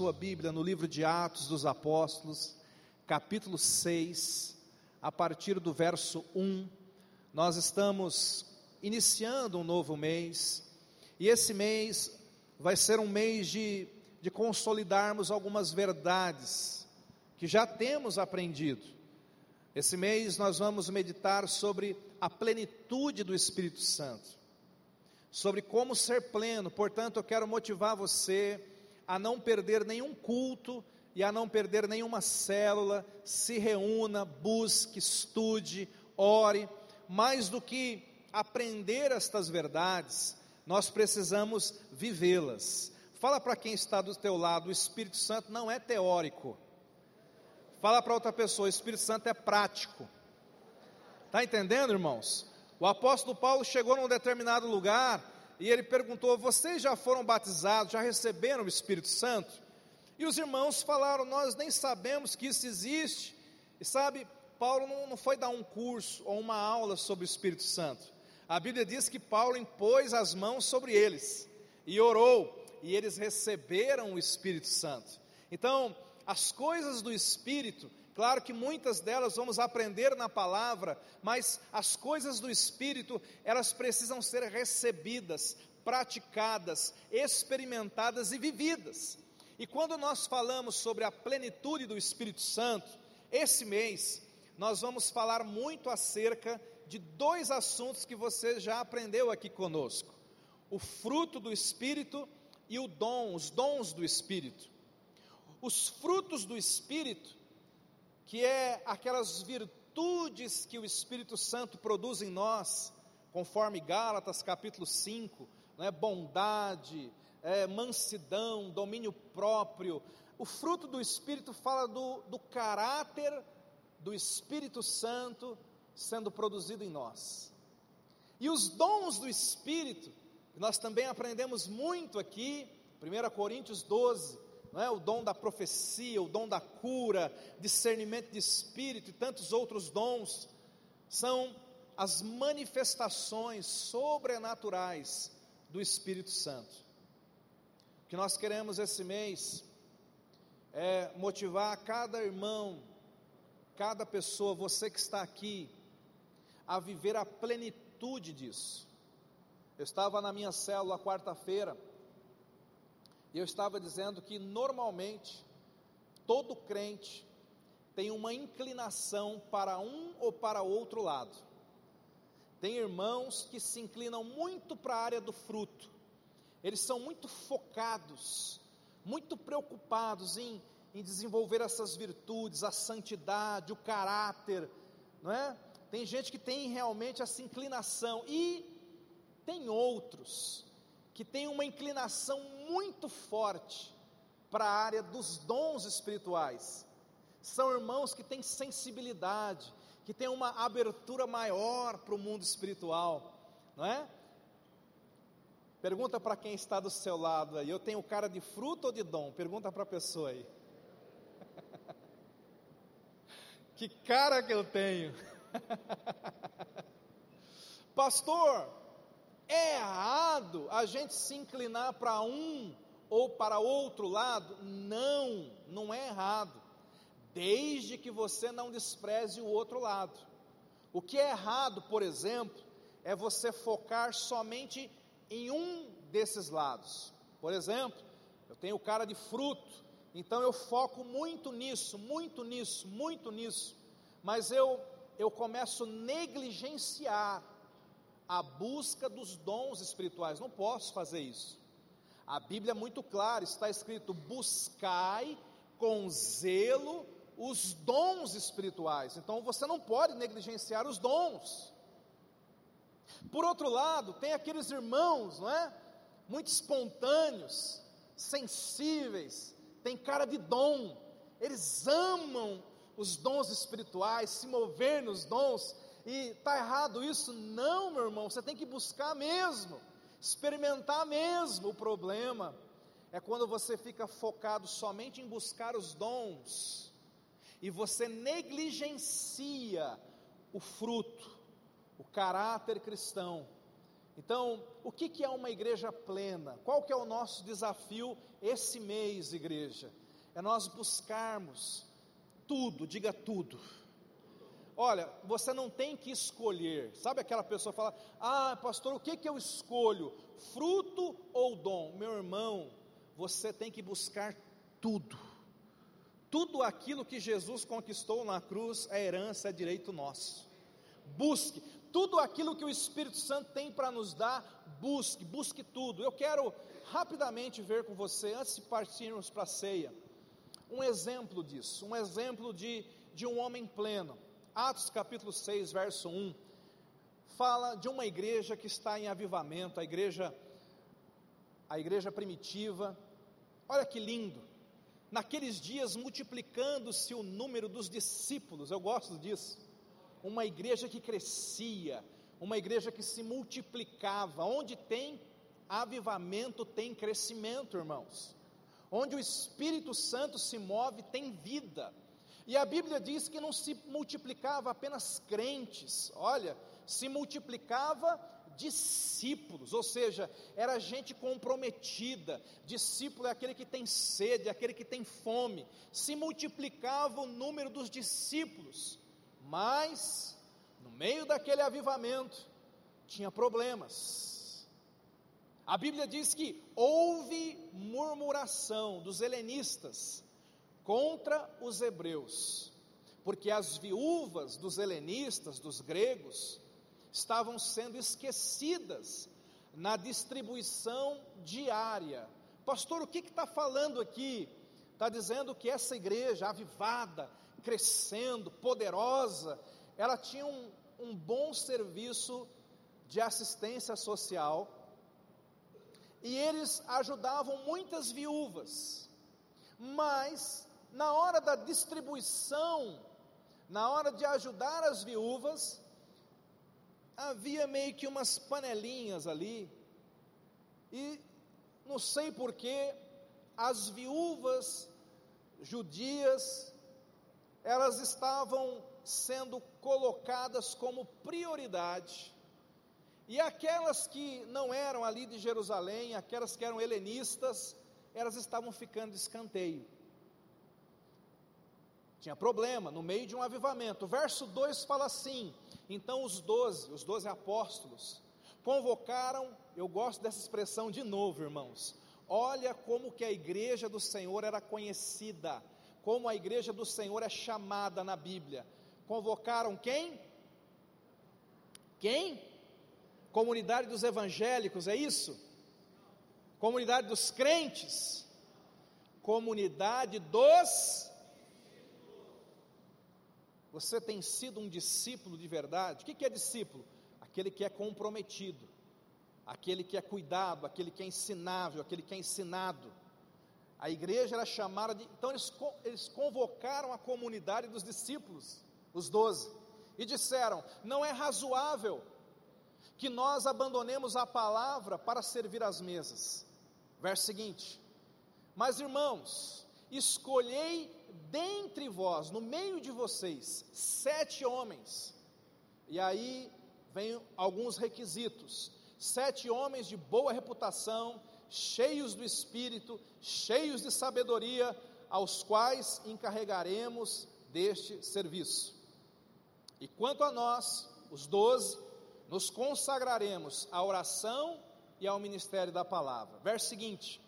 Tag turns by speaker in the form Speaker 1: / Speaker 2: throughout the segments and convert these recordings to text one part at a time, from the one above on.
Speaker 1: sua Bíblia no livro de Atos dos Apóstolos, capítulo 6, a partir do verso 1. Nós estamos iniciando um novo mês, e esse mês vai ser um mês de, de consolidarmos algumas verdades que já temos aprendido. Esse mês nós vamos meditar sobre a plenitude do Espírito Santo sobre como ser pleno. Portanto, eu quero motivar você a não perder nenhum culto e a não perder nenhuma célula. Se reúna, busque, estude, ore. Mais do que aprender estas verdades, nós precisamos vivê-las. Fala para quem está do teu lado, o Espírito Santo não é teórico. Fala para outra pessoa, o Espírito Santo é prático. Está entendendo, irmãos? O apóstolo Paulo chegou num determinado lugar e ele perguntou: Vocês já foram batizados, já receberam o Espírito Santo? E os irmãos falaram: Nós nem sabemos que isso existe. E sabe, Paulo não, não foi dar um curso ou uma aula sobre o Espírito Santo. A Bíblia diz que Paulo impôs as mãos sobre eles e orou, e eles receberam o Espírito Santo. Então, as coisas do Espírito Claro que muitas delas vamos aprender na palavra, mas as coisas do Espírito, elas precisam ser recebidas, praticadas, experimentadas e vividas. E quando nós falamos sobre a plenitude do Espírito Santo, esse mês, nós vamos falar muito acerca de dois assuntos que você já aprendeu aqui conosco: o fruto do Espírito e o dom, os dons do Espírito. Os frutos do Espírito que é aquelas virtudes que o Espírito Santo produz em nós, conforme Gálatas capítulo 5, né, bondade, é, mansidão, domínio próprio. O fruto do Espírito fala do, do caráter do Espírito Santo sendo produzido em nós. E os dons do Espírito, nós também aprendemos muito aqui, 1 Coríntios 12, não é? o dom da profecia, o dom da cura, discernimento de espírito e tantos outros dons, são as manifestações sobrenaturais do Espírito Santo. O que nós queremos esse mês é motivar cada irmão, cada pessoa, você que está aqui, a viver a plenitude disso. Eu estava na minha célula quarta-feira, e eu estava dizendo que normalmente todo crente tem uma inclinação para um ou para outro lado. Tem irmãos que se inclinam muito para a área do fruto. Eles são muito focados, muito preocupados em, em desenvolver essas virtudes, a santidade, o caráter, não é? Tem gente que tem realmente essa inclinação e tem outros que tem uma inclinação muito forte para a área dos dons espirituais. São irmãos que têm sensibilidade, que têm uma abertura maior para o mundo espiritual, não é? Pergunta para quem está do seu lado aí, eu tenho cara de fruto ou de dom? Pergunta para a pessoa aí. que cara que eu tenho. Pastor, é errado a gente se inclinar para um ou para outro lado? Não, não é errado, desde que você não despreze o outro lado. O que é errado, por exemplo, é você focar somente em um desses lados. Por exemplo, eu tenho cara de fruto, então eu foco muito nisso, muito nisso, muito nisso, mas eu, eu começo a negligenciar a busca dos dons espirituais. Não posso fazer isso. A Bíblia é muito clara, está escrito: buscai com zelo os dons espirituais. Então você não pode negligenciar os dons. Por outro lado, tem aqueles irmãos, não é? Muito espontâneos, sensíveis, tem cara de dom. Eles amam os dons espirituais, se mover nos dons, e está errado isso? Não, meu irmão, você tem que buscar mesmo, experimentar mesmo. O problema é quando você fica focado somente em buscar os dons e você negligencia o fruto, o caráter cristão. Então, o que, é uma igreja plena? Qual que é o nosso desafio esse mês, igreja? É nós buscarmos tudo, diga tudo. Olha, você não tem que escolher. Sabe aquela pessoa fala: "Ah, pastor, o que que eu escolho? Fruto ou dom?" Meu irmão, você tem que buscar tudo. Tudo aquilo que Jesus conquistou na cruz é herança, é direito nosso. Busque tudo aquilo que o Espírito Santo tem para nos dar, busque, busque tudo. Eu quero rapidamente ver com você, antes de partirmos para a ceia, um exemplo disso, um exemplo de, de um homem pleno. Atos capítulo 6, verso 1, fala de uma igreja que está em avivamento, a igreja, a igreja primitiva. Olha que lindo. Naqueles dias multiplicando-se o número dos discípulos, eu gosto disso uma igreja que crescia, uma igreja que se multiplicava. Onde tem avivamento, tem crescimento, irmãos. Onde o Espírito Santo se move, tem vida. E a Bíblia diz que não se multiplicava apenas crentes, olha, se multiplicava discípulos, ou seja, era gente comprometida. Discípulo é aquele que tem sede, é aquele que tem fome. Se multiplicava o número dos discípulos. Mas, no meio daquele avivamento, tinha problemas. A Bíblia diz que houve murmuração dos helenistas contra os hebreus, porque as viúvas dos helenistas, dos gregos, estavam sendo esquecidas na distribuição diária. Pastor, o que está falando aqui? Está dizendo que essa igreja avivada, crescendo, poderosa, ela tinha um, um bom serviço de assistência social e eles ajudavam muitas viúvas, mas na hora da distribuição, na hora de ajudar as viúvas, havia meio que umas panelinhas ali, e não sei porquê, as viúvas judias elas estavam sendo colocadas como prioridade, e aquelas que não eram ali de Jerusalém, aquelas que eram helenistas, elas estavam ficando de escanteio. Tinha problema no meio de um avivamento. O verso 2 fala assim: então os doze, os doze apóstolos, convocaram, eu gosto dessa expressão de novo, irmãos. Olha como que a igreja do Senhor era conhecida como a igreja do Senhor é chamada na Bíblia. Convocaram quem? Quem? Comunidade dos evangélicos, é isso? Comunidade dos crentes? Comunidade dos. Você tem sido um discípulo de verdade? O que é discípulo? Aquele que é comprometido, aquele que é cuidado, aquele que é ensinável, aquele que é ensinado. A igreja era chamada de. Então eles, eles convocaram a comunidade dos discípulos, os doze, e disseram: não é razoável que nós abandonemos a palavra para servir as mesas. Verso seguinte: Mas irmãos, escolhei dentre vós, no meio de vocês, sete homens, e aí vem alguns requisitos: sete homens de boa reputação, cheios do Espírito, cheios de sabedoria, aos quais encarregaremos deste serviço. E quanto a nós, os doze, nos consagraremos à oração e ao ministério da palavra. Verso seguinte: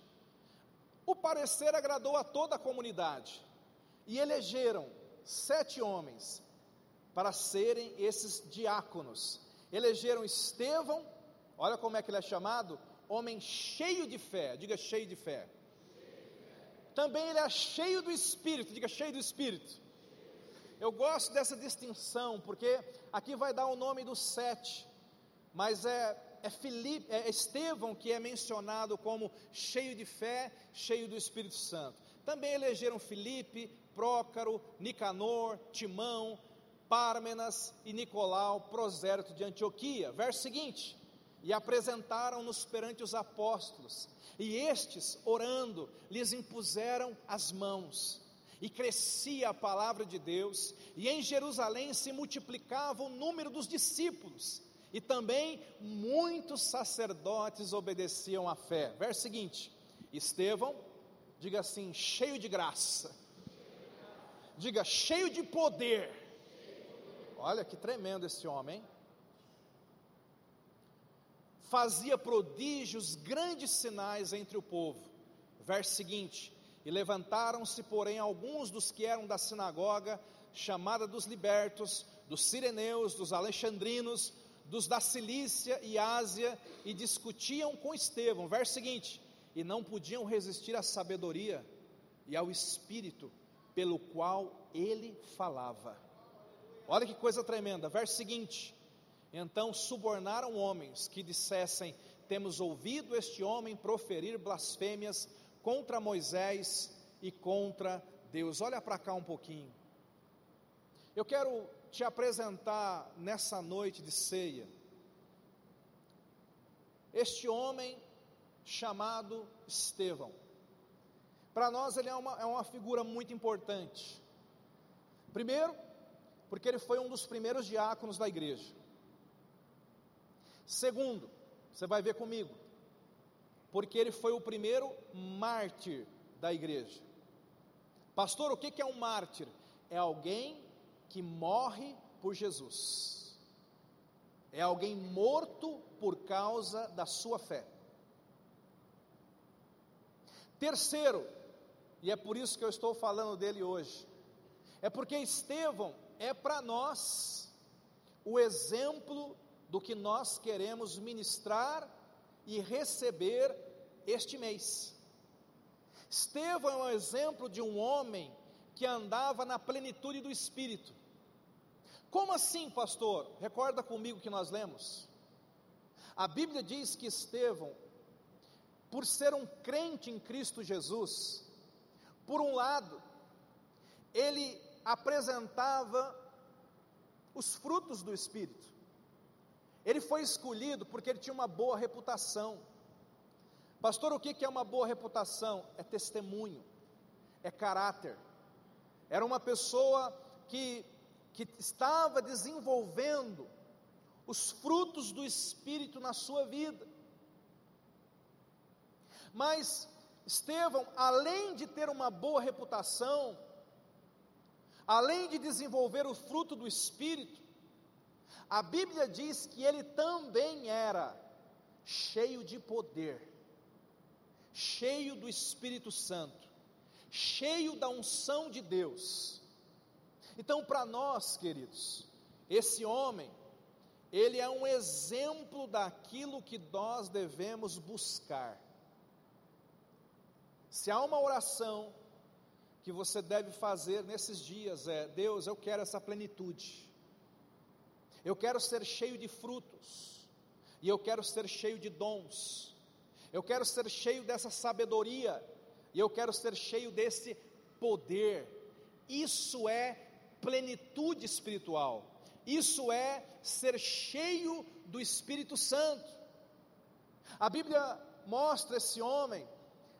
Speaker 1: O parecer agradou a toda a comunidade, e elegeram sete homens para serem esses diáconos. Elegeram Estevão, olha como é que ele é chamado, homem cheio de fé, diga cheio de fé. Também ele é cheio do Espírito, diga cheio do Espírito. Eu gosto dessa distinção, porque aqui vai dar o nome dos sete, mas é, é, é Estevão que é mencionado como cheio de fé, cheio do Espírito Santo. Também elegeram Filipe, Prócaro, Nicanor, Timão, Pármenas e Nicolau, prosérito de Antioquia. Verso seguinte: e apresentaram-nos perante os apóstolos, e estes, orando, lhes impuseram as mãos. E crescia a palavra de Deus, e em Jerusalém se multiplicava o número dos discípulos, e também muitos sacerdotes obedeciam à fé. Verso seguinte: Estevão, diga assim, cheio de graça, diga cheio de poder. Olha que tremendo esse homem, hein? Fazia prodígios, grandes sinais entre o povo. Verso seguinte: E levantaram-se, porém, alguns dos que eram da sinagoga, chamada dos libertos, dos sireneus, dos alexandrinos, dos da Cilícia e Ásia, e discutiam com Estevão. Verso seguinte: E não podiam resistir à sabedoria e ao espírito pelo qual ele falava. Olha que coisa tremenda. Verso seguinte: Então subornaram homens que dissessem: Temos ouvido este homem proferir blasfêmias contra Moisés e contra Deus. Olha para cá um pouquinho. Eu quero te apresentar nessa noite de ceia este homem chamado Estevão. Para nós, ele é uma, é uma figura muito importante. Primeiro, porque ele foi um dos primeiros diáconos da igreja. Segundo, você vai ver comigo, porque ele foi o primeiro mártir da igreja. Pastor, o que é um mártir? É alguém que morre por Jesus. É alguém morto por causa da sua fé. Terceiro, e é por isso que eu estou falando dele hoje, é porque Estevão é para nós o exemplo do que nós queremos ministrar e receber este mês. Estevão é um exemplo de um homem que andava na plenitude do Espírito. Como assim, pastor? Recorda comigo que nós lemos. A Bíblia diz que Estevão, por ser um crente em Cristo Jesus, por um lado, ele apresentava os frutos do Espírito. Ele foi escolhido porque ele tinha uma boa reputação. Pastor, o que é uma boa reputação? É testemunho, é caráter. Era uma pessoa que que estava desenvolvendo os frutos do Espírito na sua vida. Mas Estevão, além de ter uma boa reputação, além de desenvolver o fruto do Espírito, a Bíblia diz que ele também era cheio de poder, cheio do Espírito Santo, cheio da unção de Deus. Então, para nós, queridos, esse homem, ele é um exemplo daquilo que nós devemos buscar. Se há uma oração que você deve fazer nesses dias, é: Deus, eu quero essa plenitude, eu quero ser cheio de frutos, e eu quero ser cheio de dons, eu quero ser cheio dessa sabedoria, e eu quero ser cheio desse poder. Isso é plenitude espiritual. Isso é ser cheio do Espírito Santo. A Bíblia mostra esse homem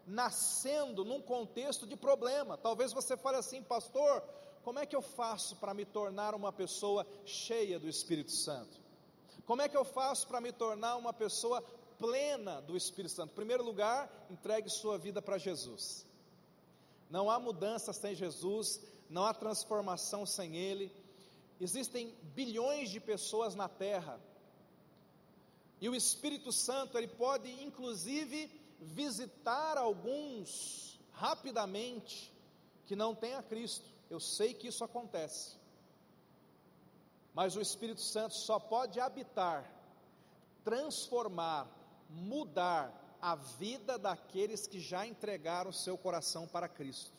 Speaker 1: nascendo num contexto de problema. Talvez você fale assim, pastor, como é que eu faço para me tornar uma pessoa cheia do Espírito Santo? Como é que eu faço para me tornar uma pessoa plena do Espírito Santo? Em primeiro lugar, entregue sua vida para Jesus. Não há mudança sem Jesus, não há transformação sem Ele. Existem bilhões de pessoas na terra, e o Espírito Santo, ele pode inclusive visitar alguns rapidamente que não têm a Cristo. Eu sei que isso acontece. Mas o Espírito Santo só pode habitar, transformar, mudar a vida daqueles que já entregaram seu coração para Cristo.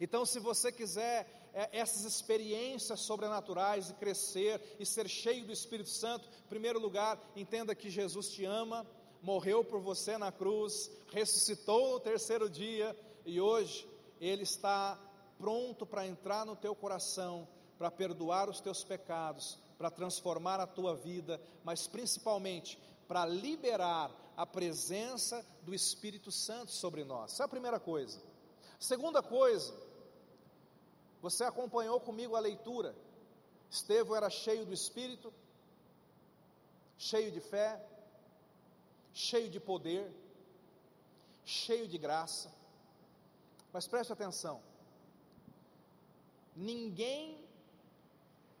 Speaker 1: Então, se você quiser é, essas experiências sobrenaturais e crescer e ser cheio do Espírito Santo, em primeiro lugar, entenda que Jesus te ama, morreu por você na cruz, ressuscitou no terceiro dia e hoje Ele está pronto para entrar no teu coração, para perdoar os teus pecados, para transformar a tua vida, mas principalmente para liberar a presença do Espírito Santo sobre nós. Essa é a primeira coisa. Segunda coisa, você acompanhou comigo a leitura. Estevão era cheio do Espírito, cheio de fé, cheio de poder, cheio de graça. Mas preste atenção: ninguém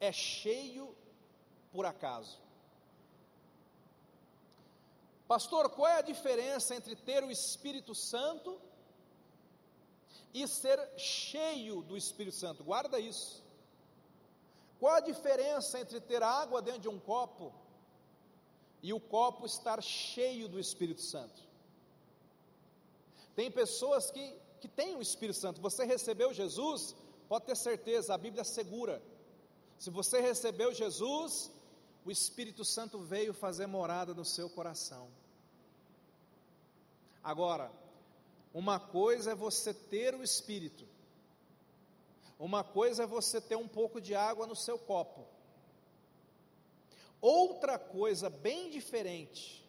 Speaker 1: é cheio por acaso. Pastor, qual é a diferença entre ter o Espírito Santo e ser cheio do Espírito Santo? Guarda isso. Qual a diferença entre ter água dentro de um copo e o copo estar cheio do Espírito Santo? Tem pessoas que, que têm o Espírito Santo. Você recebeu Jesus, pode ter certeza, a Bíblia assegura. Se você recebeu Jesus, o Espírito Santo veio fazer morada no seu coração. Agora, uma coisa é você ter o Espírito, uma coisa é você ter um pouco de água no seu copo, outra coisa bem diferente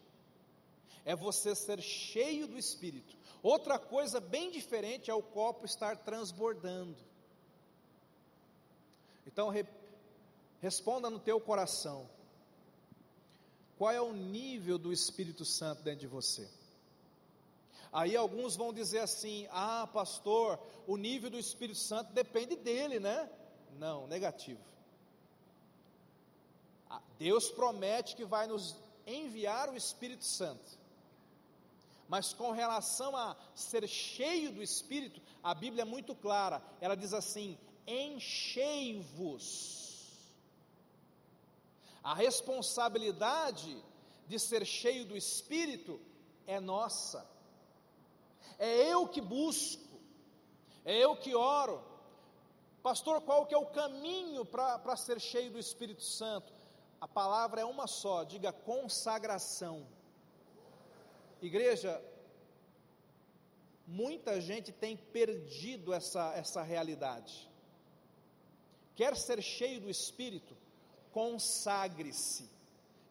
Speaker 1: é você ser cheio do Espírito, outra coisa bem diferente é o copo estar transbordando. Então, re, responda no teu coração: qual é o nível do Espírito Santo dentro de você? Aí alguns vão dizer assim: ah, pastor, o nível do Espírito Santo depende dele, né? Não, negativo. Deus promete que vai nos enviar o Espírito Santo. Mas com relação a ser cheio do Espírito, a Bíblia é muito clara. Ela diz assim: enchei-vos. A responsabilidade de ser cheio do Espírito é nossa. É eu que busco, é eu que oro. Pastor, qual que é o caminho para ser cheio do Espírito Santo? A palavra é uma só, diga consagração. Igreja, muita gente tem perdido essa, essa realidade. Quer ser cheio do Espírito? Consagre-se.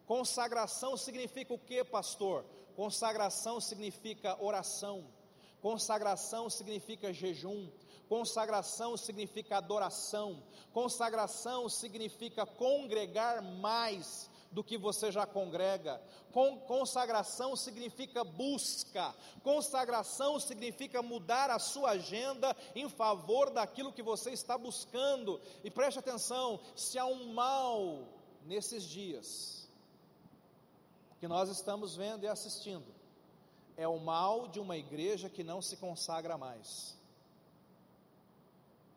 Speaker 1: Consagração significa o que, pastor? Consagração significa oração Consagração significa jejum, consagração significa adoração, consagração significa congregar mais do que você já congrega, consagração significa busca, consagração significa mudar a sua agenda em favor daquilo que você está buscando. E preste atenção: se há um mal nesses dias, que nós estamos vendo e assistindo, é o mal de uma igreja que não se consagra mais.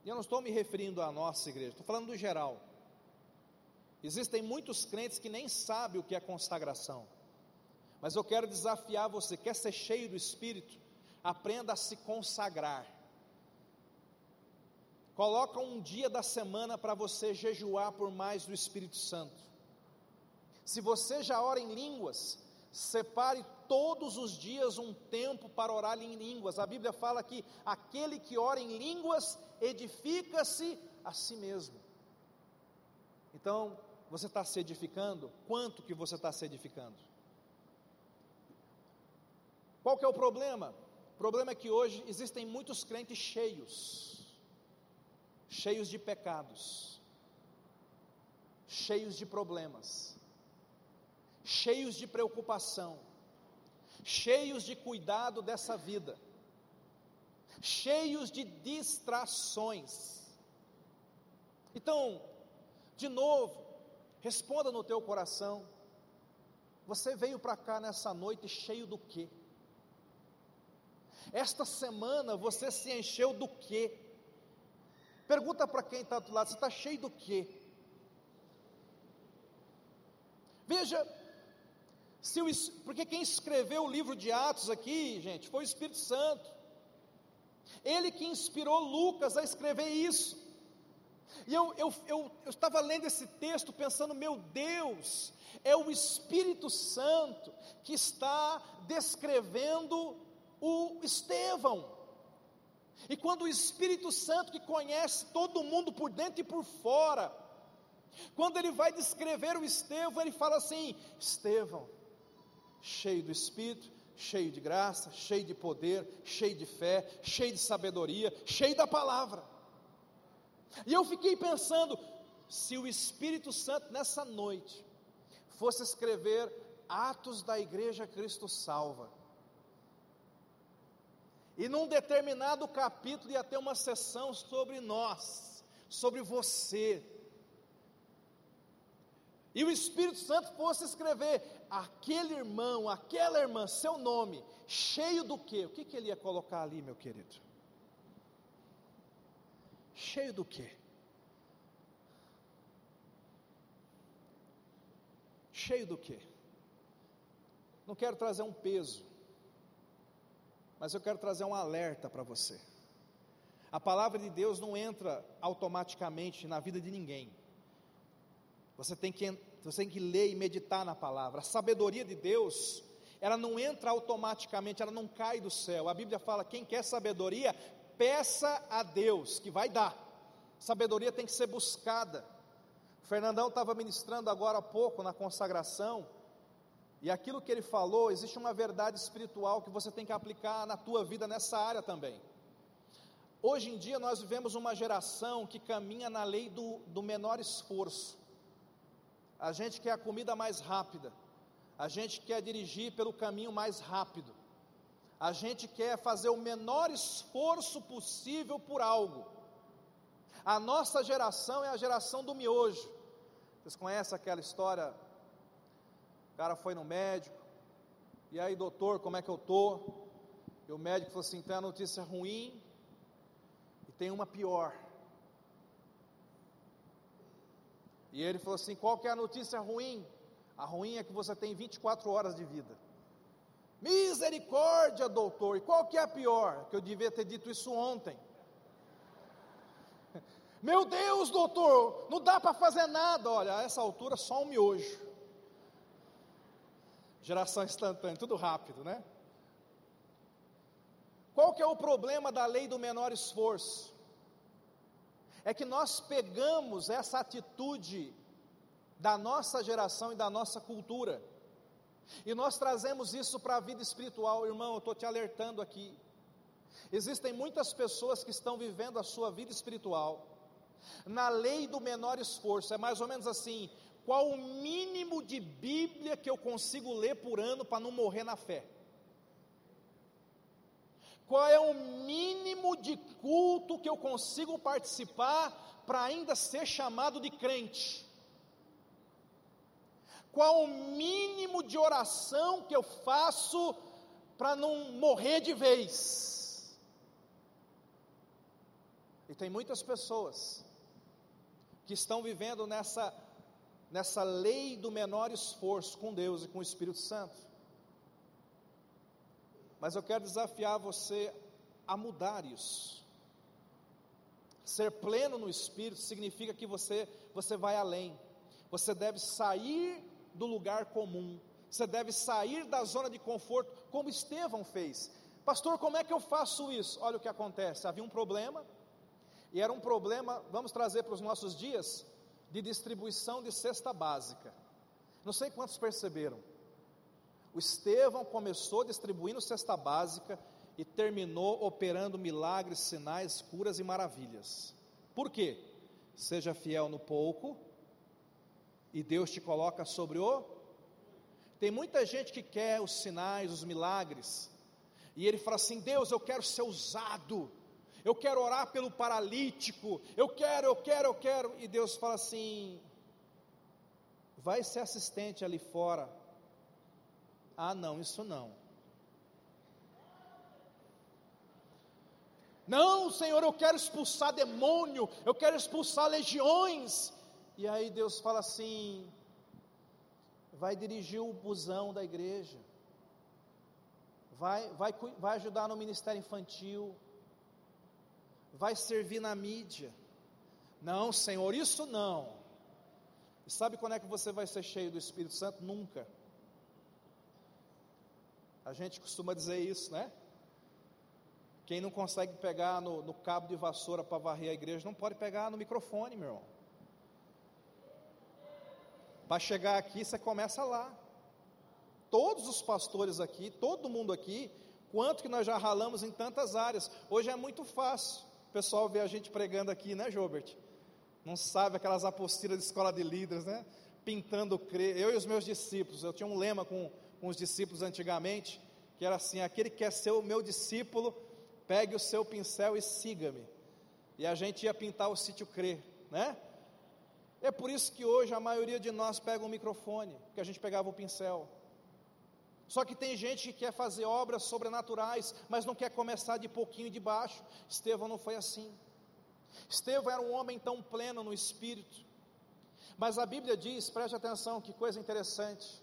Speaker 1: E eu não estou me referindo à nossa igreja, estou falando do geral. Existem muitos crentes que nem sabem o que é consagração. Mas eu quero desafiar você, quer ser cheio do Espírito? Aprenda a se consagrar. Coloca um dia da semana para você jejuar por mais do Espírito Santo. Se você já ora em línguas, separe todos os dias um tempo para orar em línguas. A Bíblia fala que aquele que ora em línguas edifica-se a si mesmo. Então, você está se edificando? Quanto que você está se edificando? Qual que é o problema? O problema é que hoje existem muitos crentes cheios, cheios de pecados, cheios de problemas, cheios de preocupação, cheios de cuidado dessa vida, cheios de distrações. Então, de novo, responda no teu coração: você veio para cá nessa noite cheio do quê? Esta semana você se encheu do quê? Pergunta para quem está do lado: você está cheio do quê? Veja, se o, porque quem escreveu o livro de Atos aqui, gente, foi o Espírito Santo. Ele que inspirou Lucas a escrever isso. E eu, eu, eu, eu estava lendo esse texto pensando, meu Deus, é o Espírito Santo que está descrevendo o Estevão. E quando o Espírito Santo que conhece todo mundo por dentro e por fora, quando ele vai descrever o Estevão, ele fala assim: Estevão, cheio do Espírito, cheio de graça, cheio de poder, cheio de fé, cheio de sabedoria, cheio da palavra. E eu fiquei pensando, se o Espírito Santo nessa noite fosse escrever Atos da Igreja Cristo Salva. E num determinado capítulo ia ter uma sessão sobre nós, sobre você. E o Espírito Santo fosse escrever aquele irmão, aquela irmã, seu nome, cheio do quê? O que, que ele ia colocar ali, meu querido? Cheio do quê? Cheio do quê? Não quero trazer um peso, mas eu quero trazer um alerta para você. A palavra de Deus não entra automaticamente na vida de ninguém. Você tem que, você tem que ler e meditar na palavra. A sabedoria de Deus, ela não entra automaticamente, ela não cai do céu. A Bíblia fala: quem quer sabedoria, peça a Deus, que vai dar. Sabedoria tem que ser buscada. O Fernandão estava ministrando agora há pouco na consagração, e aquilo que ele falou, existe uma verdade espiritual que você tem que aplicar na tua vida nessa área também. Hoje em dia nós vivemos uma geração que caminha na lei do, do menor esforço. A gente quer a comida mais rápida, a gente quer dirigir pelo caminho mais rápido, a gente quer fazer o menor esforço possível por algo. A nossa geração é a geração do miojo. Vocês conhecem aquela história? O cara foi no médico, e aí, doutor, como é que eu tô? E o médico falou assim: tem a notícia ruim e tem uma pior. E ele falou assim: qual que é a notícia ruim? A ruim é que você tem 24 horas de vida. Misericórdia, doutor. E qual que é a pior? Que eu devia ter dito isso ontem. Meu Deus, doutor, não dá para fazer nada. Olha, a essa altura só um miojo. Geração instantânea, tudo rápido, né? Qual que é o problema da lei do menor esforço? É que nós pegamos essa atitude da nossa geração e da nossa cultura, e nós trazemos isso para a vida espiritual, irmão. Eu estou te alertando aqui. Existem muitas pessoas que estão vivendo a sua vida espiritual na lei do menor esforço, é mais ou menos assim: qual o mínimo de Bíblia que eu consigo ler por ano para não morrer na fé? Qual é o mínimo de culto que eu consigo participar para ainda ser chamado de crente? Qual o mínimo de oração que eu faço para não morrer de vez? E tem muitas pessoas que estão vivendo nessa nessa lei do menor esforço com Deus e com o Espírito Santo. Mas eu quero desafiar você a mudar isso. Ser pleno no espírito significa que você você vai além. Você deve sair do lugar comum. Você deve sair da zona de conforto, como Estevão fez. Pastor, como é que eu faço isso? Olha o que acontece. Havia um problema, e era um problema, vamos trazer para os nossos dias, de distribuição de cesta básica. Não sei quantos perceberam. O Estevão começou distribuindo cesta básica e terminou operando milagres, sinais, curas e maravilhas. Por quê? Seja fiel no pouco e Deus te coloca sobre o. Tem muita gente que quer os sinais, os milagres, e ele fala assim: Deus, eu quero ser usado, eu quero orar pelo paralítico, eu quero, eu quero, eu quero, e Deus fala assim: vai ser assistente ali fora, ah, não, isso não. Não, Senhor, eu quero expulsar demônio, eu quero expulsar legiões. E aí Deus fala assim: vai dirigir o busão da igreja, vai, vai, vai ajudar no ministério infantil, vai servir na mídia. Não, Senhor, isso não. E sabe quando é que você vai ser cheio do Espírito Santo? Nunca. A gente costuma dizer isso, né? Quem não consegue pegar no, no cabo de vassoura para varrer a igreja, não pode pegar no microfone, meu irmão. Para chegar aqui, você começa lá. Todos os pastores aqui, todo mundo aqui, quanto que nós já ralamos em tantas áreas. Hoje é muito fácil. O pessoal vê a gente pregando aqui, né, Jobert? Não sabe aquelas apostilas de escola de líderes, né? pintando crer. Eu e os meus discípulos, eu tinha um lema com, com os discípulos antigamente, que era assim: aquele que quer ser o meu discípulo, pegue o seu pincel e siga-me. E a gente ia pintar o sítio crer, né? É por isso que hoje a maioria de nós pega um microfone, porque a gente pegava o pincel. Só que tem gente que quer fazer obras sobrenaturais, mas não quer começar de pouquinho de baixo. Estevão não foi assim. Estevão era um homem tão pleno no espírito. Mas a Bíblia diz, preste atenção, que coisa interessante,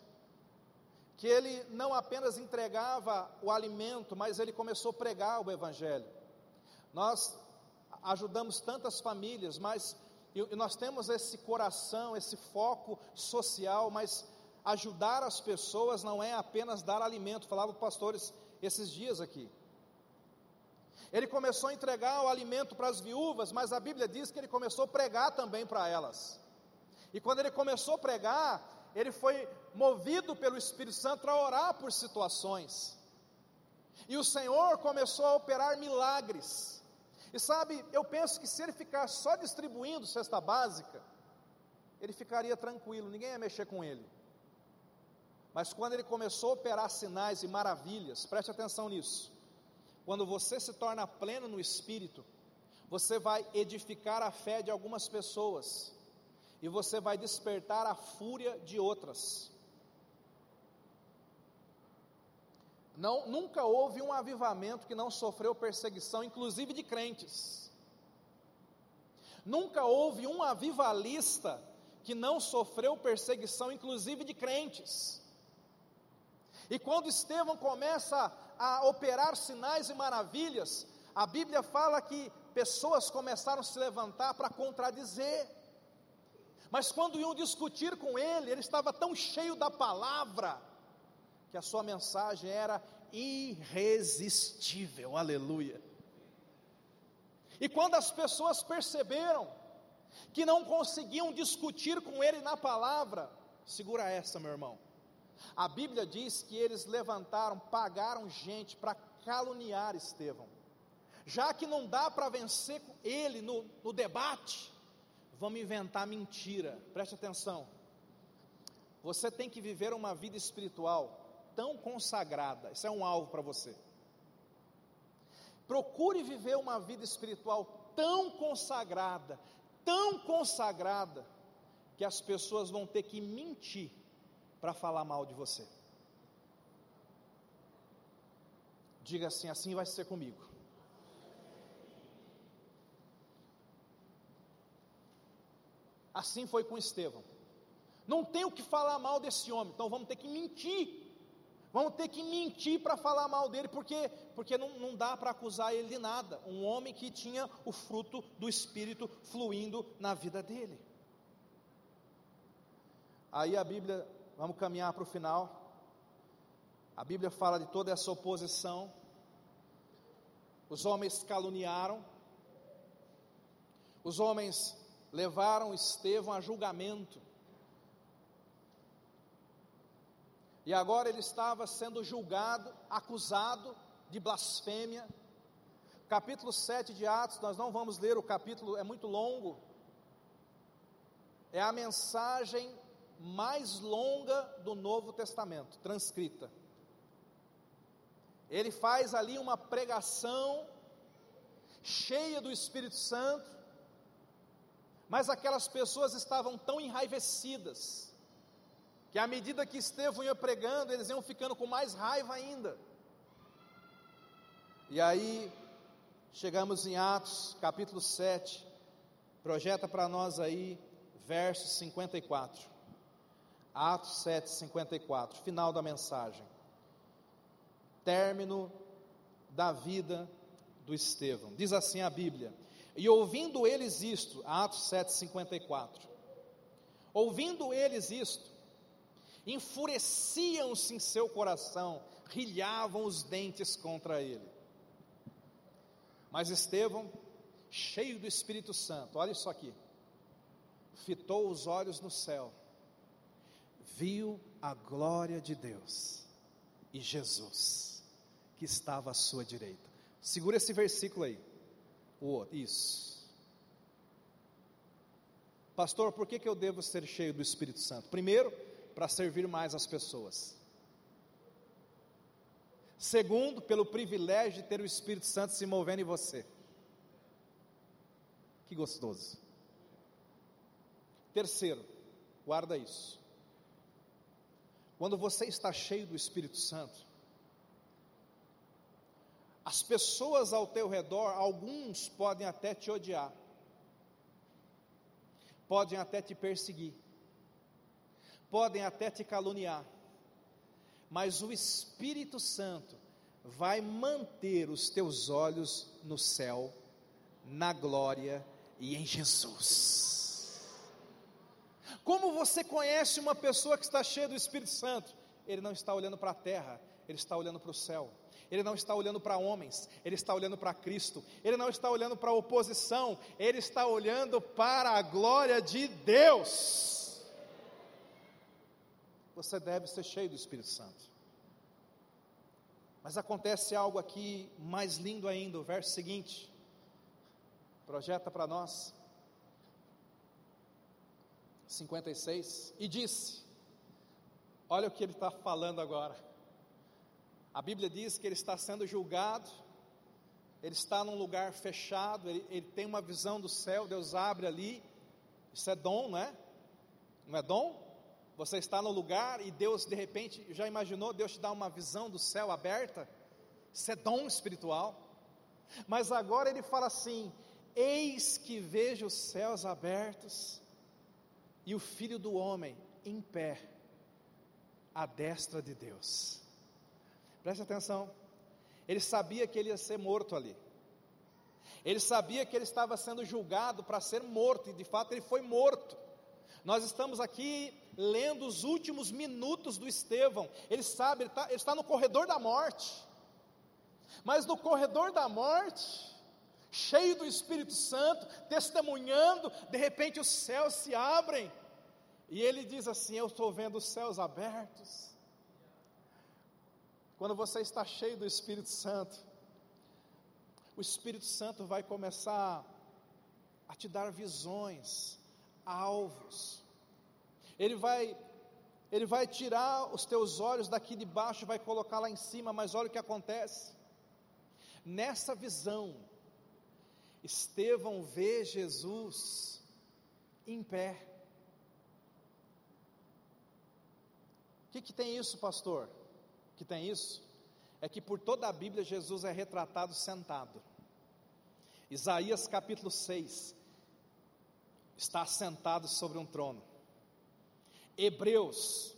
Speaker 1: que ele não apenas entregava o alimento, mas ele começou a pregar o Evangelho. Nós ajudamos tantas famílias, mas e nós temos esse coração, esse foco social, mas ajudar as pessoas não é apenas dar alimento, falava pastores esses dias aqui. Ele começou a entregar o alimento para as viúvas, mas a Bíblia diz que ele começou a pregar também para elas. E quando ele começou a pregar, ele foi movido pelo Espírito Santo a orar por situações. E o Senhor começou a operar milagres. E sabe, eu penso que se ele ficar só distribuindo cesta básica, ele ficaria tranquilo, ninguém ia mexer com ele. Mas quando ele começou a operar sinais e maravilhas, preste atenção nisso. Quando você se torna pleno no espírito, você vai edificar a fé de algumas pessoas e você vai despertar a fúria de outras. Não, nunca houve um avivamento que não sofreu perseguição, inclusive de crentes. Nunca houve um avivalista que não sofreu perseguição, inclusive de crentes. E quando Estevão começa a operar sinais e maravilhas, a Bíblia fala que pessoas começaram a se levantar para contradizer. Mas quando iam discutir com ele, ele estava tão cheio da palavra, que a sua mensagem era irresistível, aleluia. E quando as pessoas perceberam que não conseguiam discutir com ele na palavra, segura essa, meu irmão. A Bíblia diz que eles levantaram, pagaram gente para caluniar Estevão. Já que não dá para vencer ele no, no debate, vamos inventar mentira. Preste atenção. Você tem que viver uma vida espiritual tão consagrada. Isso é um alvo para você. Procure viver uma vida espiritual tão consagrada, tão consagrada, que as pessoas vão ter que mentir para falar mal de você. Diga assim: assim vai ser comigo. Assim foi com Estevão. Não tem o que falar mal desse homem, então vamos ter que mentir Vamos ter que mentir para falar mal dele, porque, porque não, não dá para acusar ele de nada. Um homem que tinha o fruto do Espírito fluindo na vida dele. Aí a Bíblia, vamos caminhar para o final. A Bíblia fala de toda essa oposição. Os homens caluniaram, os homens levaram Estevão a julgamento. E agora ele estava sendo julgado, acusado de blasfêmia. Capítulo 7 de Atos, nós não vamos ler o capítulo, é muito longo. É a mensagem mais longa do Novo Testamento, transcrita. Ele faz ali uma pregação cheia do Espírito Santo, mas aquelas pessoas estavam tão enraivecidas, que à medida que Estevão ia pregando, eles iam ficando com mais raiva ainda. E aí, chegamos em Atos, capítulo 7, projeta para nós aí, verso 54. Atos 7, 54, final da mensagem. Término da vida do Estevão. Diz assim a Bíblia: E ouvindo eles isto, Atos 7, 54. Ouvindo eles isto, enfureciam-se em seu coração, rilhavam os dentes contra ele. Mas Estevão, cheio do Espírito Santo, olha isso aqui, fitou os olhos no céu, viu a glória de Deus e Jesus, que estava à sua direita. Segura esse versículo aí, o outro, isso. Pastor, por que, que eu devo ser cheio do Espírito Santo? Primeiro, para servir mais as pessoas. Segundo, pelo privilégio de ter o Espírito Santo se movendo em você. Que gostoso. Terceiro, guarda isso. Quando você está cheio do Espírito Santo, as pessoas ao teu redor, alguns podem até te odiar, podem até te perseguir, podem até te caluniar, mas o Espírito Santo vai manter os teus olhos no céu, na glória e em Jesus. Como você conhece uma pessoa que está cheia do Espírito Santo? Ele não está olhando para a terra, ele está olhando para o céu. Ele não está olhando para homens, ele está olhando para Cristo. Ele não está olhando para a oposição, ele está olhando para a glória de Deus. Você deve ser cheio do Espírito Santo. Mas acontece algo aqui mais lindo ainda, o verso seguinte. Projeta para nós. 56. E disse: Olha o que ele está falando agora. A Bíblia diz que ele está sendo julgado, ele está num lugar fechado, ele, ele tem uma visão do céu, Deus abre ali. Isso é dom, não é? Não é dom? Você está no lugar e Deus, de repente, já imaginou Deus te dar uma visão do céu aberta? Isso é dom espiritual. Mas agora ele fala assim: Eis que vejo os céus abertos e o filho do homem em pé, à destra de Deus. Preste atenção. Ele sabia que ele ia ser morto ali. Ele sabia que ele estava sendo julgado para ser morto, e de fato ele foi morto. Nós estamos aqui lendo os últimos minutos do Estevão. Ele sabe, ele, tá, ele está no corredor da morte. Mas no corredor da morte, cheio do Espírito Santo, testemunhando, de repente os céus se abrem. E ele diz assim: Eu estou vendo os céus abertos. Quando você está cheio do Espírito Santo, o Espírito Santo vai começar a te dar visões, alvos. Ele vai ele vai tirar os teus olhos daqui de baixo, vai colocar lá em cima, mas olha o que acontece. Nessa visão, Estevão vê Jesus em pé. O que, que tem isso, pastor? Que tem isso? É que por toda a Bíblia Jesus é retratado sentado. Isaías capítulo 6, está sentado sobre um trono. Hebreus,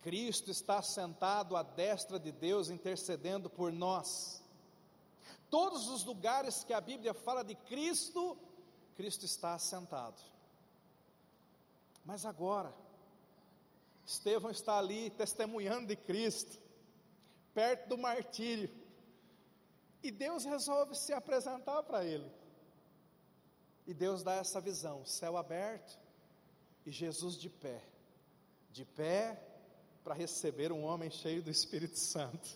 Speaker 1: Cristo está sentado à destra de Deus intercedendo por nós. Todos os lugares que a Bíblia fala de Cristo, Cristo está sentado. Mas agora, Estevão está ali testemunhando de Cristo, perto do martírio, e Deus resolve se apresentar para ele. E Deus dá essa visão: céu aberto e Jesus de pé, de pé para receber um homem cheio do Espírito Santo,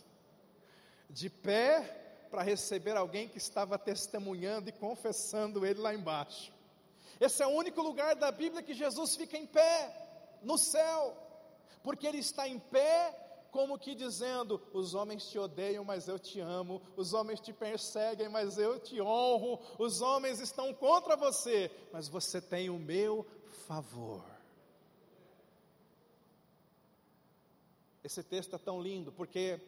Speaker 1: de pé para receber alguém que estava testemunhando e confessando ele lá embaixo. Esse é o único lugar da Bíblia que Jesus fica em pé, no céu, porque ele está em pé como que dizendo: os homens te odeiam, mas eu te amo, os homens te perseguem, mas eu te honro, os homens estão contra você, mas você tem o meu favor. Esse texto é tão lindo, porque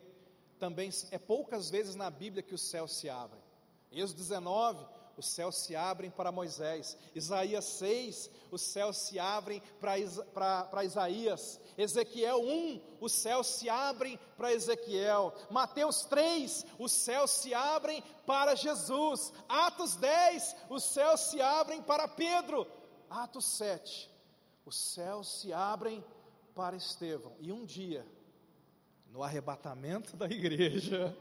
Speaker 1: também é poucas vezes na Bíblia que os céus se abrem. Êxodo 19, os céus se abrem para Moisés. Isaías 6, os céus se abrem para Isaías. Ezequiel 1, os céus se abrem para Ezequiel. Mateus 3, os céus se abrem para Jesus. Atos 10, os céus se abrem para Pedro. Atos 7, os céus se abrem para Estevão. E um dia, no arrebatamento da igreja,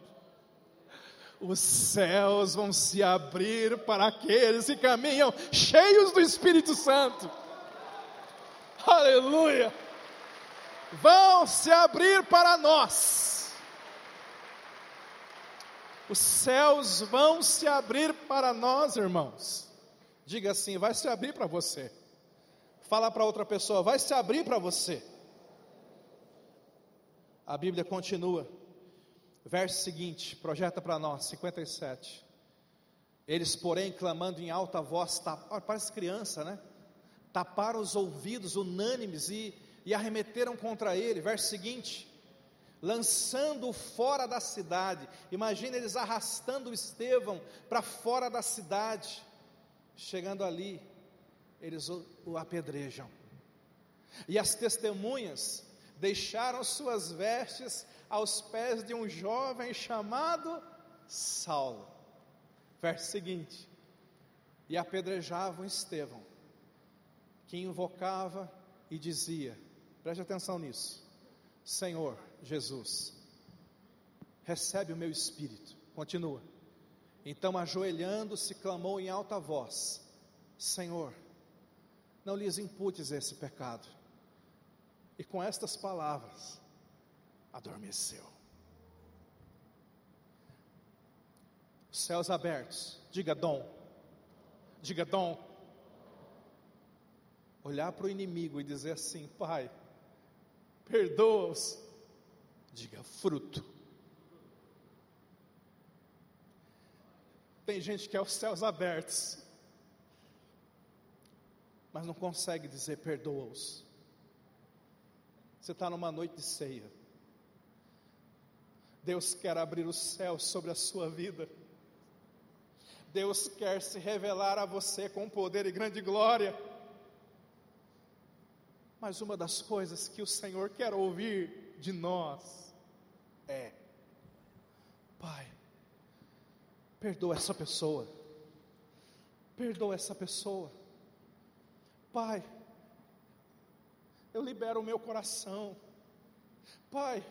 Speaker 1: os céus vão se abrir para aqueles que caminham cheios do Espírito Santo. Aleluia! Vão se abrir para nós. Os céus vão se abrir para nós, irmãos. Diga assim: vai se abrir para você. Fala para outra pessoa, vai se abrir para você. A Bíblia continua. Verso seguinte, projeta para nós, 57. Eles, porém, clamando em alta voz, tap... parece criança, né? Taparam os ouvidos unânimes e, e arremeteram contra ele. Verso seguinte, lançando-o fora da cidade. Imagina eles arrastando Estevão para fora da cidade. Chegando ali, eles o, o apedrejam. E as testemunhas deixaram suas vestes aos pés de um jovem chamado Saulo Verso seguinte: E apedrejavam Estevão, que invocava e dizia: Preste atenção nisso, Senhor Jesus, recebe o meu espírito. Continua. Então, ajoelhando-se, clamou em alta voz: Senhor, não lhes imputes esse pecado. E com estas palavras, adormeceu. Céus abertos. Diga dom. Diga dom. Olhar para o inimigo e dizer assim: Pai, perdoa-os. Diga fruto. Tem gente que é os céus abertos, mas não consegue dizer perdoa-os. Você está numa noite de ceia. Deus quer abrir os céus sobre a sua vida. Deus quer se revelar a você com poder e grande glória. Mas uma das coisas que o Senhor quer ouvir de nós é: Pai, perdoa essa pessoa, perdoa essa pessoa, Pai, eu libero o meu coração, Pai,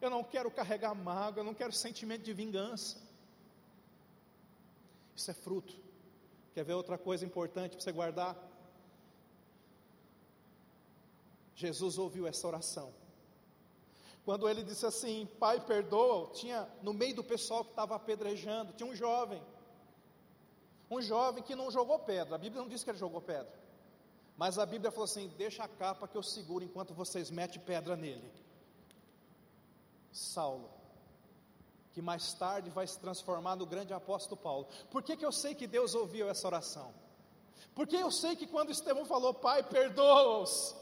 Speaker 1: eu não quero carregar mágoa, eu não quero sentimento de vingança. Isso é fruto. Quer ver outra coisa importante para você guardar? Jesus ouviu essa oração. Quando ele disse assim: Pai, perdoa, tinha no meio do pessoal que estava apedrejando, tinha um jovem. Um jovem que não jogou pedra. A Bíblia não diz que ele jogou pedra. Mas a Bíblia falou assim: Deixa a capa que eu seguro enquanto vocês metem pedra nele. Saulo que mais tarde vai se transformar no grande apóstolo Paulo. Por que, que eu sei que Deus ouviu essa oração? Porque eu sei que quando Estevão falou, Pai, perdoa-os.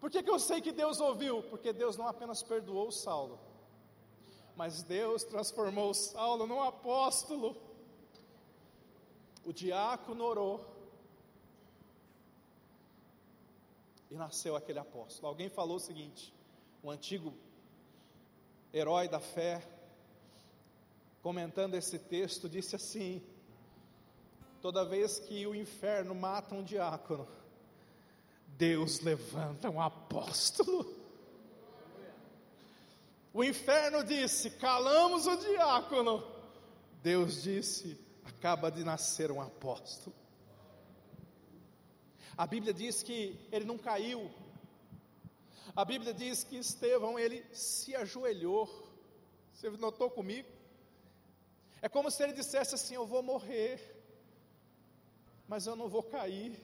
Speaker 1: Por que, que eu sei que Deus ouviu? Porque Deus não apenas perdoou Saulo, mas Deus transformou Saulo num apóstolo. O diácono orou. E nasceu aquele apóstolo. Alguém falou o seguinte: o antigo herói da fé, comentando esse texto, disse assim: toda vez que o inferno mata um diácono, Deus levanta um apóstolo. O inferno disse: calamos o diácono. Deus disse: acaba de nascer um apóstolo. A Bíblia diz que ele não caiu, a Bíblia diz que Estevão ele se ajoelhou. Você notou comigo? É como se ele dissesse assim: Eu vou morrer, mas eu não vou cair.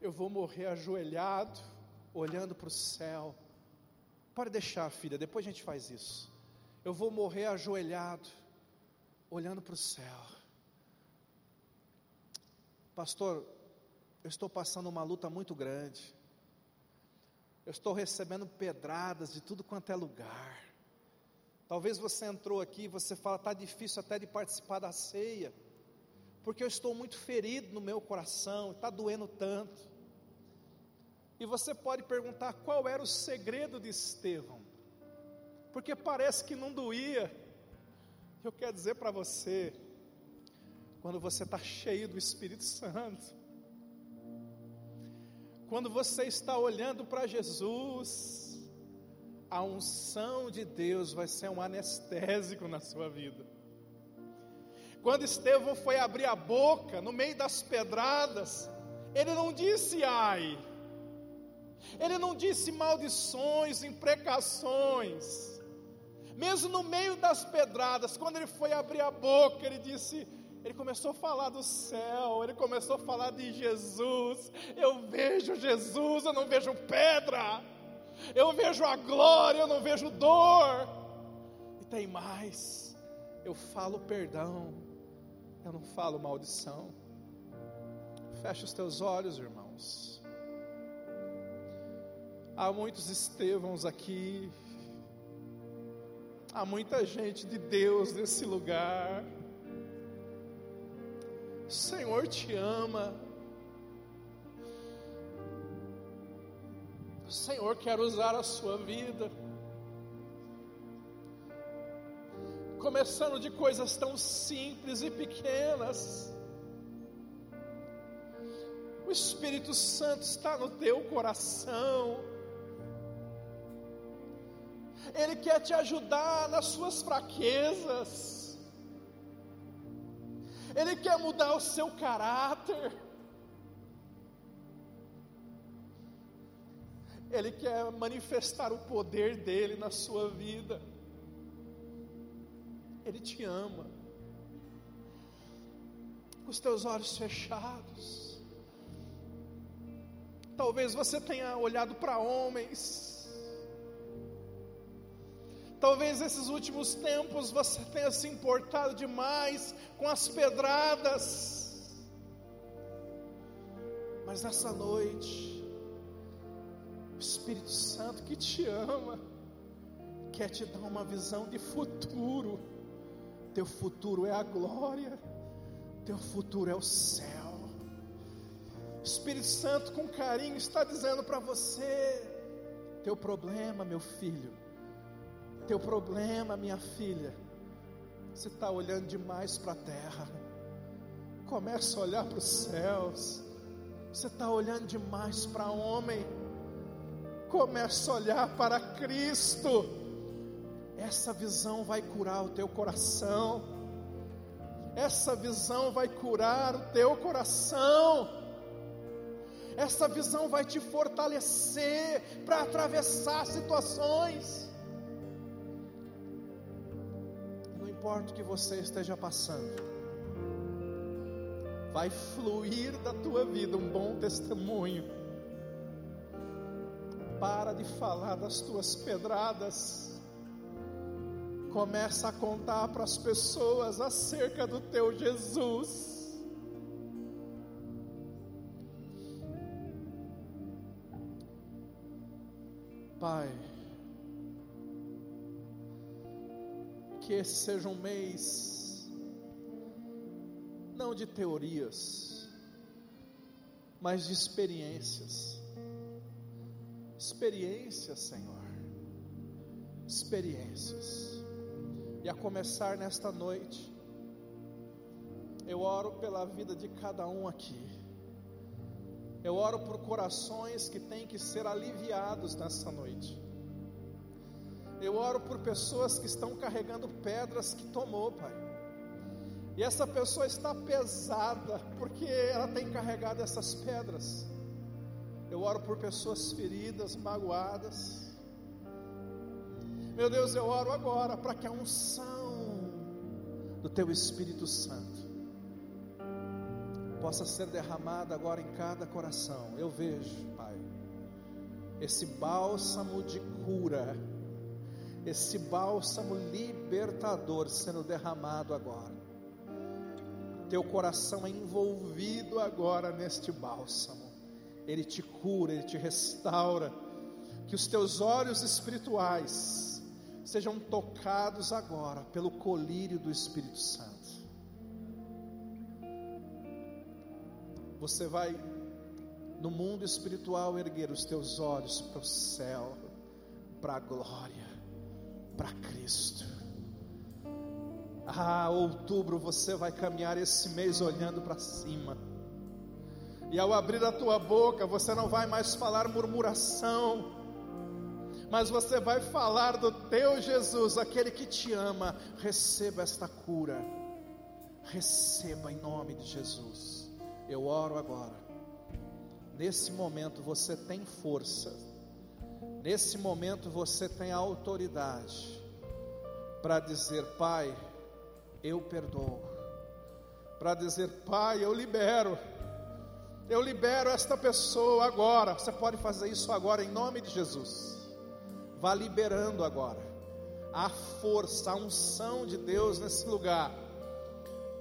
Speaker 1: Eu vou morrer ajoelhado, olhando para o céu. Pode deixar, filha, depois a gente faz isso. Eu vou morrer ajoelhado, olhando para o céu. Pastor, eu estou passando uma luta muito grande. Eu estou recebendo pedradas de tudo quanto é lugar. Talvez você entrou aqui e você fala, está difícil até de participar da ceia, porque eu estou muito ferido no meu coração, está doendo tanto. E você pode perguntar qual era o segredo de Estevão, porque parece que não doía. Eu quero dizer para você, quando você está cheio do Espírito Santo, quando você está olhando para Jesus, a unção de Deus vai ser um anestésico na sua vida. Quando Estevão foi abrir a boca no meio das pedradas, ele não disse ai, ele não disse maldições, imprecações, mesmo no meio das pedradas, quando ele foi abrir a boca, ele disse: Ele começou a falar do céu, ele começou a falar de Jesus. Eu vejo Jesus, eu não vejo pedra. Eu vejo a glória, eu não vejo dor. E tem mais. Eu falo perdão. Eu não falo maldição. Fecha os teus olhos, irmãos. Há muitos Estevãos aqui. Há muita gente de Deus nesse lugar. O Senhor te ama. O Senhor quer usar a sua vida. Começando de coisas tão simples e pequenas. O Espírito Santo está no teu coração. Ele quer te ajudar nas suas fraquezas. Ele quer mudar o seu caráter. Ele quer manifestar o poder dele na sua vida. Ele te ama. Com os teus olhos fechados. Talvez você tenha olhado para homens Talvez esses últimos tempos você tenha se importado demais com as pedradas. Mas nessa noite, o Espírito Santo que te ama, quer te dar uma visão de futuro. Teu futuro é a glória, teu futuro é o céu. O Espírito Santo, com carinho, está dizendo para você: teu problema, meu filho, teu problema, minha filha, você está olhando demais para a terra. Começa a olhar para os céus. Você está olhando demais para homem. Começa a olhar para Cristo. Essa visão vai curar o teu coração. Essa visão vai curar o teu coração. Essa visão vai te fortalecer para atravessar situações. Importa o que você esteja passando, vai fluir da tua vida um bom testemunho. Para de falar das tuas pedradas. Começa a contar para as pessoas acerca do teu Jesus. Pai, que esse seja um mês não de teorias, mas de experiências. Experiências, Senhor. Experiências. E a começar nesta noite, eu oro pela vida de cada um aqui. Eu oro por corações que têm que ser aliviados nessa noite. Eu oro por pessoas que estão carregando pedras que tomou, Pai. E essa pessoa está pesada, porque ela tem carregado essas pedras. Eu oro por pessoas feridas, magoadas. Meu Deus, eu oro agora para que a unção do Teu Espírito Santo possa ser derramada agora em cada coração. Eu vejo, Pai, esse bálsamo de cura esse bálsamo libertador sendo derramado agora. Teu coração é envolvido agora neste bálsamo. Ele te cura, ele te restaura. Que os teus olhos espirituais sejam tocados agora pelo colírio do Espírito Santo. Você vai no mundo espiritual erguer os teus olhos para o céu, para a glória para Cristo. Ah, outubro você vai caminhar esse mês olhando para cima. E ao abrir a tua boca, você não vai mais falar murmuração, mas você vai falar do teu Jesus, aquele que te ama. Receba esta cura. Receba em nome de Jesus. Eu oro agora. Nesse momento você tem força Nesse momento você tem autoridade para dizer: Pai, eu perdoo. para dizer: Pai, eu libero, eu libero esta pessoa agora. Você pode fazer isso agora em nome de Jesus. Vá liberando agora. A força, a unção de Deus nesse lugar.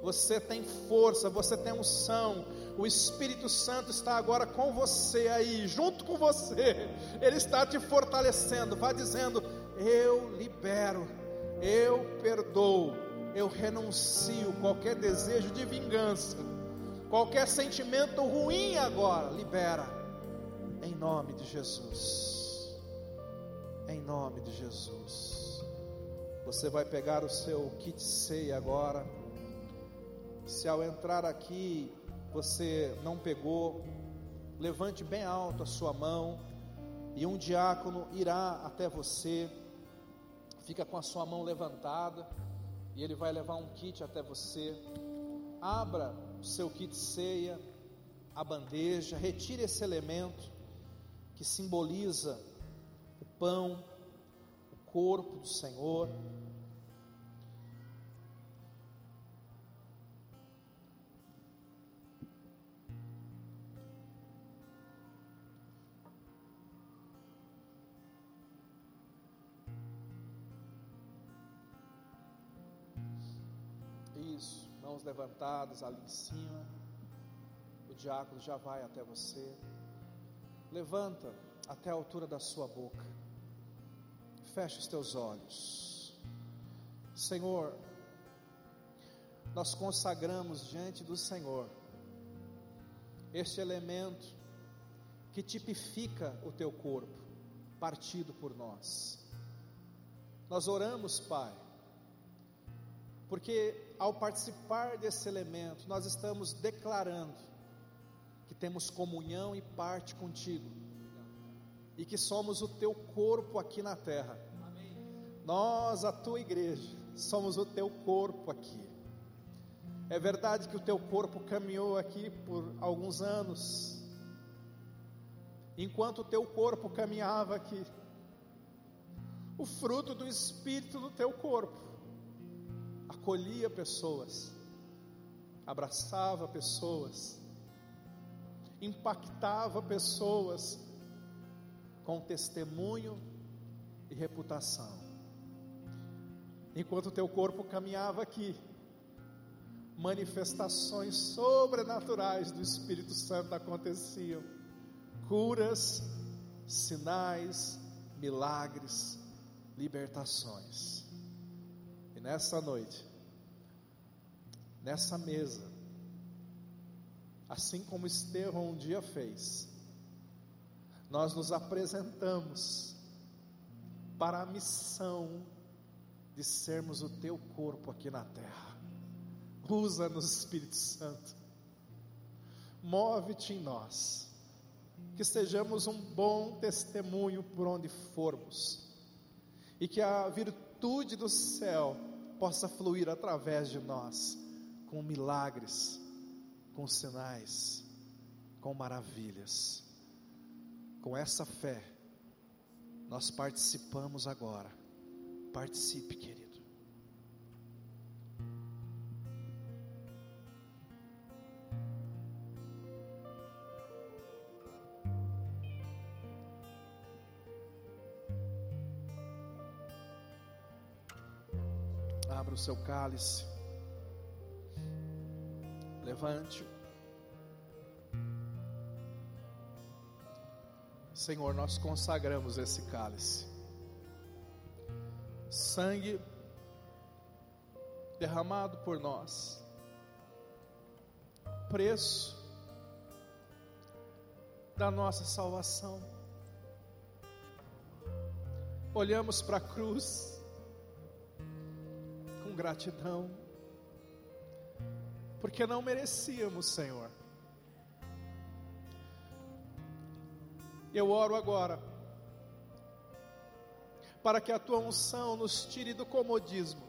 Speaker 1: Você tem força, você tem unção. O Espírito Santo está agora com você aí, junto com você. Ele está te fortalecendo. Vá dizendo: Eu libero, eu perdoo, eu renuncio qualquer desejo de vingança, qualquer sentimento ruim agora. Libera, em nome de Jesus. Em nome de Jesus. Você vai pegar o seu kit ceia agora. Se ao entrar aqui você não pegou, levante bem alto a sua mão e um diácono irá até você. Fica com a sua mão levantada e ele vai levar um kit até você. Abra o seu kit ceia, a bandeja, retire esse elemento que simboliza o pão, o corpo do Senhor. Mãos levantadas ali em cima. O diácono já vai até você. Levanta até a altura da sua boca. Feche os teus olhos. Senhor, nós consagramos diante do Senhor este elemento que tipifica o teu corpo, partido por nós. Nós oramos, Pai, porque ao participar desse elemento, nós estamos declarando que temos comunhão e parte contigo, e que somos o teu corpo aqui na terra. Nós, a tua igreja, somos o teu corpo aqui. É verdade que o teu corpo caminhou aqui por alguns anos. Enquanto o teu corpo caminhava aqui, o fruto do Espírito do teu corpo acolhia pessoas, abraçava pessoas, impactava pessoas com testemunho e reputação. Enquanto teu corpo caminhava aqui, manifestações sobrenaturais do Espírito Santo aconteciam, curas, sinais, milagres, libertações. E nessa noite, nessa mesa, assim como Estevão um dia fez, nós nos apresentamos para a missão de sermos o teu corpo aqui na terra. Usa-nos, Espírito Santo. Move-te em nós. Que sejamos um bom testemunho por onde formos. E que a virtude do céu possa fluir através de nós com milagres, com sinais, com maravilhas. Com essa fé, nós participamos agora. Participe, querido. Abra o seu cálice. Levante. Senhor, nós consagramos esse cálice. Sangue derramado por nós. Preço da nossa salvação. Olhamos para a cruz com gratidão porque não merecíamos, Senhor. Eu oro agora, para que a tua unção nos tire do comodismo,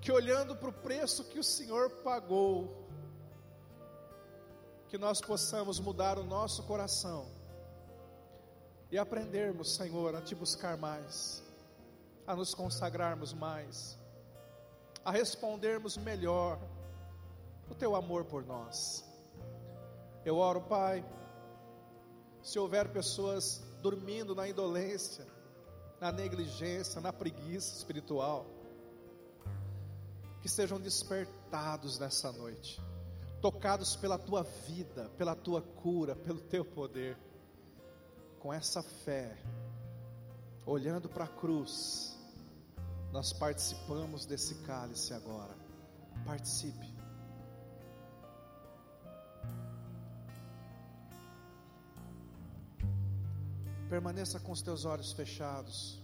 Speaker 1: que olhando para o preço que o Senhor pagou, que nós possamos mudar o nosso coração e aprendermos, Senhor, a te buscar mais, a nos consagrarmos mais a respondermos melhor o teu amor por nós. Eu oro, Pai, se houver pessoas dormindo na indolência, na negligência, na preguiça espiritual, que sejam despertados nessa noite, tocados pela tua vida, pela tua cura, pelo teu poder, com essa fé, olhando para a cruz, nós participamos desse cálice agora. Participe. Permaneça com os teus olhos fechados.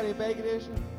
Speaker 2: Ficar em pé, igreja?